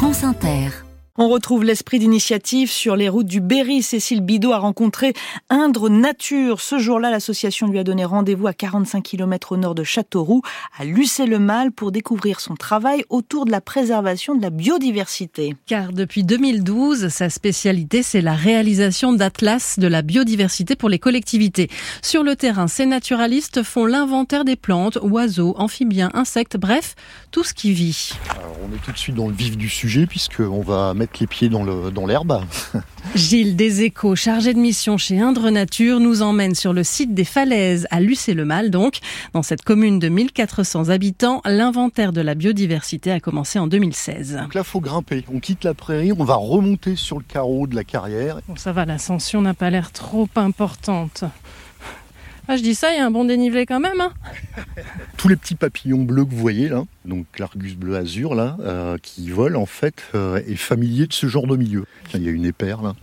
France Inter. On retrouve l'esprit d'initiative sur les routes du Berry. Cécile Bidot a rencontré Indre Nature. Ce jour-là, l'association lui a donné rendez-vous à 45 km au nord de Châteauroux, à Lucé-le-Mal, pour découvrir son travail autour de la préservation de la biodiversité. Car depuis 2012, sa spécialité, c'est la réalisation d'atlas de la biodiversité pour les collectivités. Sur le terrain, ces naturalistes font l'inventaire des plantes, oiseaux, amphibiens, insectes, bref, tout ce qui vit. Alors, on est tout de suite dans le vif du sujet puisqu'on va mettre les pieds dans l'herbe. Dans Gilles Deséchos, chargé de mission chez Indre Nature, nous emmène sur le site des falaises à Lucé-le-Mal. Donc, dans cette commune de 1400 habitants, l'inventaire de la biodiversité a commencé en 2016. Donc là, faut grimper. On quitte la prairie, on va remonter sur le carreau de la carrière. Bon, ça va, l'ascension n'a pas l'air trop importante. Ah, je dis ça, il y a un bon dénivelé quand même. Hein Tous les petits papillons bleus que vous voyez là, donc l'argus bleu azur là, euh, qui vole en fait, euh, est familier de ce genre de milieu. Il y a une épère là.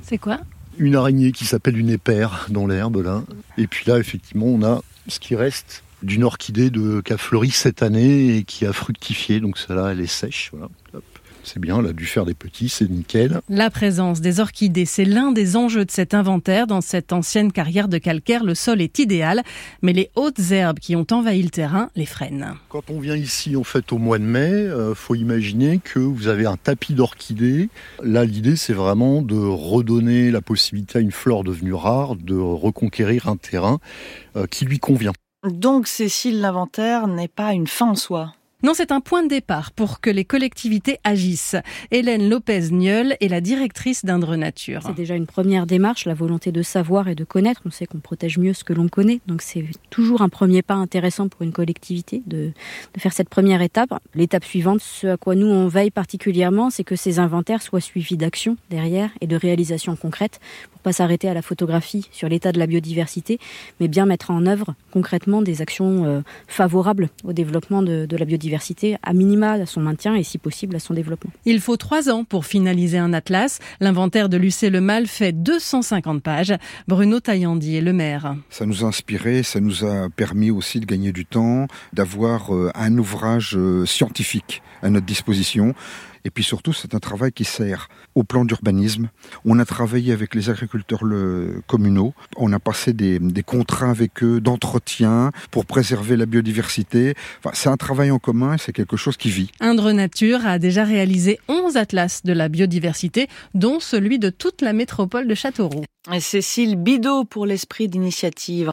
C'est quoi? Une araignée qui s'appelle une épère dans l'herbe là. Et puis là, effectivement, on a ce qui reste d'une orchidée de, qui a fleuri cette année et qui a fructifié. Donc celle-là, elle est sèche. Voilà. Hop. C'est bien, elle a dû faire des petits, c'est nickel. La présence des orchidées, c'est l'un des enjeux de cet inventaire. Dans cette ancienne carrière de calcaire, le sol est idéal, mais les hautes herbes qui ont envahi le terrain les freinent. Quand on vient ici, en fait, au mois de mai, euh, faut imaginer que vous avez un tapis d'orchidées. Là, l'idée, c'est vraiment de redonner la possibilité à une flore devenue rare de reconquérir un terrain euh, qui lui convient. Donc, Cécile, l'inventaire n'est pas une fin en soi. Non, c'est un point de départ pour que les collectivités agissent. Hélène Lopez-Nieul est la directrice d'Indre Nature. C'est déjà une première démarche, la volonté de savoir et de connaître. On sait qu'on protège mieux ce que l'on connaît, donc c'est toujours un premier pas intéressant pour une collectivité de, faire cette première étape. L'étape suivante, ce à quoi nous on veille particulièrement, c'est que ces inventaires soient suivis d'actions derrière et de réalisations concrètes pour pas s'arrêter à la photographie sur l'état de la biodiversité, mais bien mettre en œuvre concrètement des actions euh, favorables au développement de la biodiversité à minima à son maintien et si possible à son développement. Il faut trois ans pour finaliser un atlas. L'inventaire de Lucé-le-Mal fait 250 pages. Bruno Taillandi est le maire. Ça nous a inspiré, ça nous a permis aussi de gagner du temps, d'avoir euh, un ouvrage euh, scientifique à notre disposition. Et puis surtout, c'est un travail qui sert au plan d'urbanisme. On a travaillé avec les agriculteurs le, communaux. On a passé des, des contrats avec eux d'entretien pour préserver la biodiversité. Enfin, c'est un travail en commun et c'est quelque chose qui vit. Indre Nature a déjà réalisé 11 atlas de la biodiversité, dont celui de toute la métropole de Châteauroux. Et Cécile Bidot pour l'esprit d'initiative.